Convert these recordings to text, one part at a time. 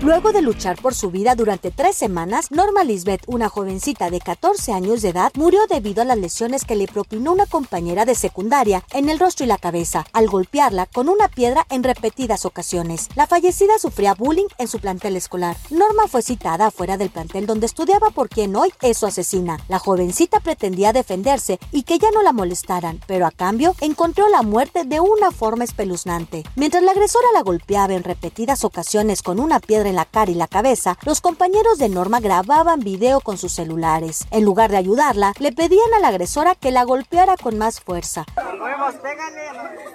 Luego de luchar por su vida durante tres semanas, Norma Lisbeth, una jovencita de 14 años de edad, murió debido a las lesiones que le propinó una compañera de secundaria en el rostro y la cabeza, al golpearla con una piedra en repetidas ocasiones. La fallecida sufría bullying en su plantel escolar. Norma fue citada afuera del plantel donde estudiaba por quien hoy es su asesina. La jovencita pretendía defenderse y que ya no la molestaran, pero a cambio encontró la muerte de una forma espeluznante. Mientras la agresora la golpeaba en repetidas ocasiones con una piedra en la cara y la cabeza, los compañeros de Norma grababan video con sus celulares. En lugar de ayudarla, le pedían a la agresora que la golpeara con más fuerza. pégale,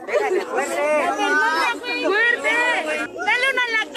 pégale, fuerte. ¡Fuerte! ¡Dale una en la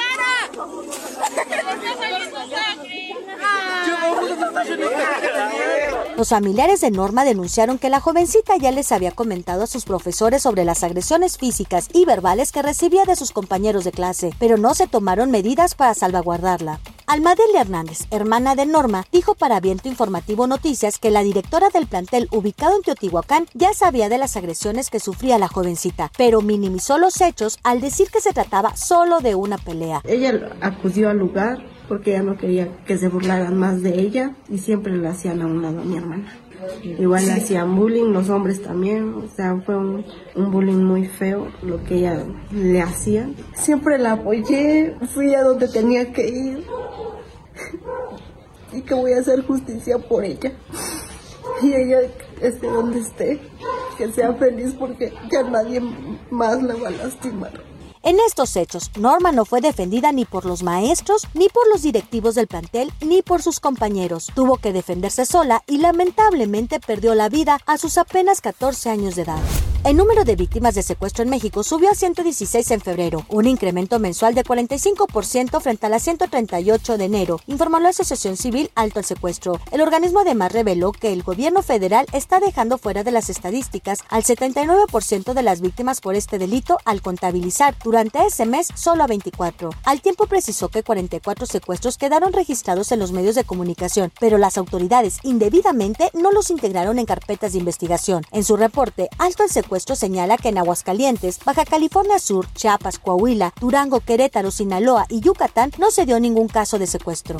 Los familiares de Norma denunciaron que la jovencita ya les había comentado a sus profesores sobre las agresiones físicas y verbales que recibía de sus compañeros de clase, pero no se tomaron medidas para salvaguardarla. Almadelia Hernández, hermana de Norma, dijo para Viento Informativo Noticias que la directora del plantel ubicado en Teotihuacán ya sabía de las agresiones que sufría la jovencita, pero minimizó los hechos al decir que se trataba solo de una pelea. Ella acudió al lugar porque ella no quería que se burlaran más de ella y siempre le hacían a un lado a mi hermana. Igual le hacían bullying, los hombres también, o sea, fue un, un, bullying muy feo lo que ella le hacía. Siempre la apoyé, fui a donde tenía que ir y que voy a hacer justicia por ella. Y ella esté donde esté, que sea feliz porque ya nadie más la va a lastimar. En estos hechos, Norma no fue defendida ni por los maestros, ni por los directivos del plantel, ni por sus compañeros. Tuvo que defenderse sola y lamentablemente perdió la vida a sus apenas 14 años de edad. El número de víctimas de secuestro en México subió a 116 en febrero, un incremento mensual de 45% frente a las 138 de enero, informó la Asociación Civil Alto al Secuestro. El organismo además reveló que el gobierno federal está dejando fuera de las estadísticas al 79% de las víctimas por este delito al contabilizar durante ese mes solo a 24. Al tiempo precisó que 44 secuestros quedaron registrados en los medios de comunicación, pero las autoridades indebidamente no los integraron en carpetas de investigación. En su reporte, Alto al Secuestro señala que en Aguascalientes, Baja California Sur, Chiapas, Coahuila, Durango, Querétaro, Sinaloa y Yucatán no se dio ningún caso de secuestro.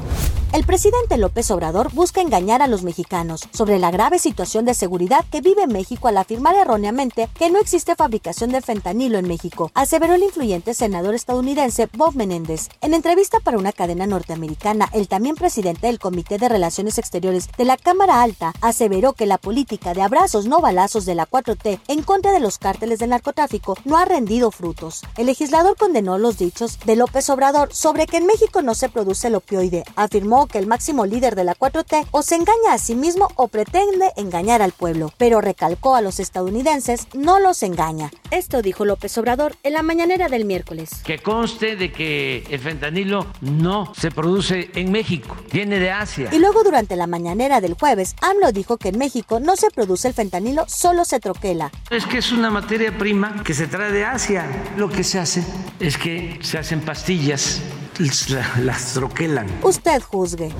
El presidente López Obrador busca engañar a los mexicanos sobre la grave situación de seguridad que vive México al afirmar erróneamente que no existe fabricación de fentanilo en México, aseveró el influyente senador estadounidense Bob Menéndez. En entrevista para una cadena norteamericana, el también presidente del Comité de Relaciones Exteriores de la Cámara Alta aseveró que la política de abrazos no balazos de la 4T en contra de los cárteles del narcotráfico no ha rendido frutos. El legislador condenó los dichos de López Obrador sobre que en México no se produce el opioide. Afirmó que el máximo líder de la 4T o se engaña a sí mismo o pretende engañar al pueblo, pero recalcó a los estadounidenses no los engaña. Esto dijo López Obrador en la mañanera del miércoles. Que conste de que el fentanilo no se produce en México, viene de Asia. Y luego durante la mañanera del jueves, AMLO dijo que en México no se produce el fentanilo, solo se troquela. Es que es una materia prima que se trae de Asia. Lo que se hace es que se hacen pastillas, las troquelan. Usted juzgue.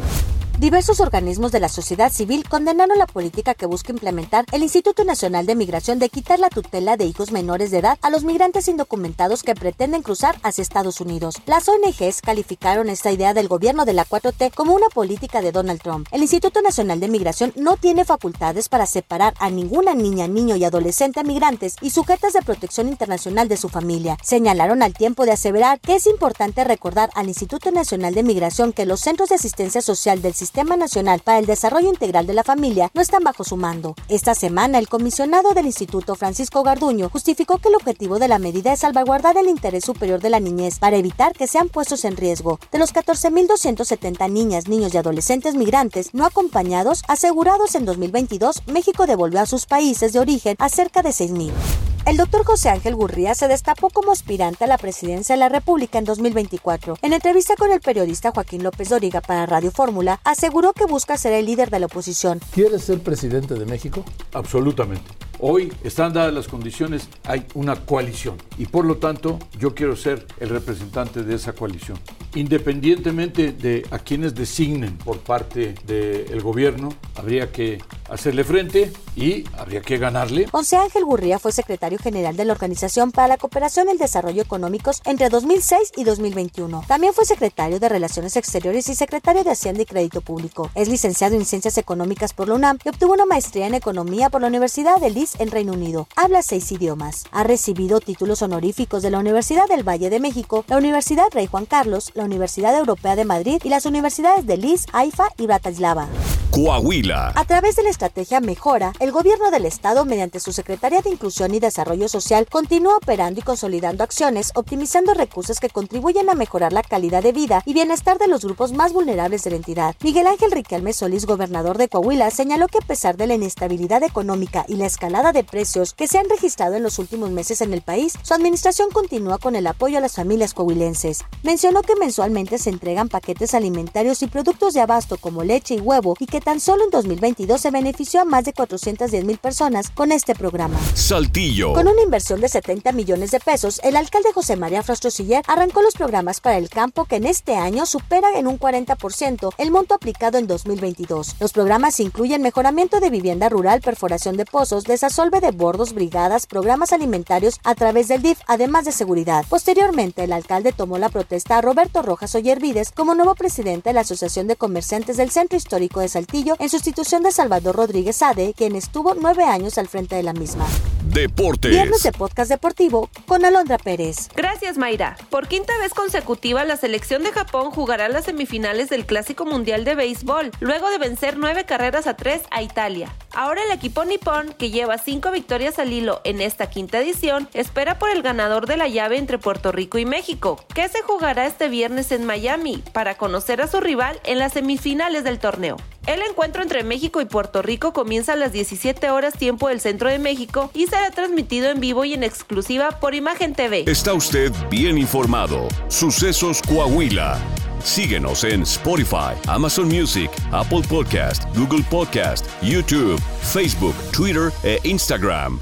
Diversos organismos de la sociedad civil condenaron la política que busca implementar el Instituto Nacional de Migración de quitar la tutela de hijos menores de edad a los migrantes indocumentados que pretenden cruzar hacia Estados Unidos. Las ONGs calificaron esta idea del gobierno de la 4T como una política de Donald Trump. El Instituto Nacional de Migración no tiene facultades para separar a ninguna niña, niño y adolescente migrantes y sujetas de protección internacional de su familia. Señalaron al tiempo de aseverar que es importante recordar al Instituto Nacional de Migración que los centros de asistencia social del Sistema Nacional para el Desarrollo Integral de la Familia no están bajo su mando. Esta semana, el comisionado del Instituto, Francisco Garduño, justificó que el objetivo de la medida es salvaguardar el interés superior de la niñez para evitar que sean puestos en riesgo. De los 14.270 niñas, niños y adolescentes migrantes no acompañados asegurados en 2022, México devolvió a sus países de origen a cerca de 6.000. El doctor José Ángel Gurría se destapó como aspirante a la presidencia de la República en 2024. En entrevista con el periodista Joaquín López Doriga para Radio Fórmula, aseguró que busca ser el líder de la oposición. ¿Quieres ser presidente de México? Absolutamente. Hoy están dadas las condiciones, hay una coalición y por lo tanto yo quiero ser el representante de esa coalición. Independientemente de a quienes designen por parte del gobierno, habría que hacerle frente y habría que ganarle. José Ángel Gurría fue secretario general de la Organización para la Cooperación y el Desarrollo Económicos entre 2006 y 2021. También fue secretario de Relaciones Exteriores y secretario de Hacienda y Crédito Público. Es licenciado en Ciencias Económicas por la UNAM y obtuvo una maestría en Economía por la Universidad de Leeds en Reino Unido. Habla seis idiomas. Ha recibido títulos honoríficos de la Universidad del Valle de México, la Universidad Rey Juan Carlos, la Universidad Europea de Madrid y las universidades de Leeds, Haifa y Bratislava. Coahuila. A través de la estrategia Mejora, el gobierno del estado, mediante su Secretaría de Inclusión y Desarrollo Social, continúa operando y consolidando acciones, optimizando recursos que contribuyen a mejorar la calidad de vida y bienestar de los grupos más vulnerables de la entidad. Miguel Ángel Riquelme Solís, gobernador de Coahuila, señaló que a pesar de la inestabilidad económica y la escalada de precios que se han registrado en los últimos meses en el país, su administración continúa con el apoyo a las familias coahuilenses. Mencionó que mensualmente se entregan paquetes alimentarios y productos de abasto como leche y huevo y que tan solo en 2022 se benefició a más de 410 mil personas con este programa. Saltillo. Con una inversión de 70 millones de pesos, el alcalde José María Frastro Siller arrancó los programas para el campo que en este año superan en un 40% el monto aplicado en 2022. Los programas incluyen mejoramiento de vivienda rural, perforación de pozos, desasolve de bordos, brigadas, programas alimentarios a través del DIF, además de seguridad. Posteriormente, el alcalde tomó la protesta a Roberto Rojas Ollervides como nuevo presidente de la Asociación de Comerciantes del Centro Histórico de Saltillo en sustitución de Salvador Rodríguez Sade, quien estuvo nueve años al frente de la misma. Deportes. Viernes de podcast deportivo con Alondra Pérez. Gracias, Mayra. Por quinta vez consecutiva, la selección de Japón jugará las semifinales del Clásico Mundial de Béisbol, luego de vencer nueve carreras a tres a Italia. Ahora el equipo nipón, que lleva cinco victorias al hilo en esta quinta edición, espera por el ganador de la llave entre Puerto Rico y México, que se jugará este viernes en Miami para conocer a su rival en las semifinales del torneo. El encuentro entre México y Puerto Rico comienza a las 17 horas tiempo del centro de México y será transmitido en vivo y en exclusiva por Imagen TV. Está usted bien informado. Sucesos Coahuila. Síguenos en Spotify, Amazon Music, Apple Podcast, Google Podcast, YouTube, Facebook, Twitter e Instagram.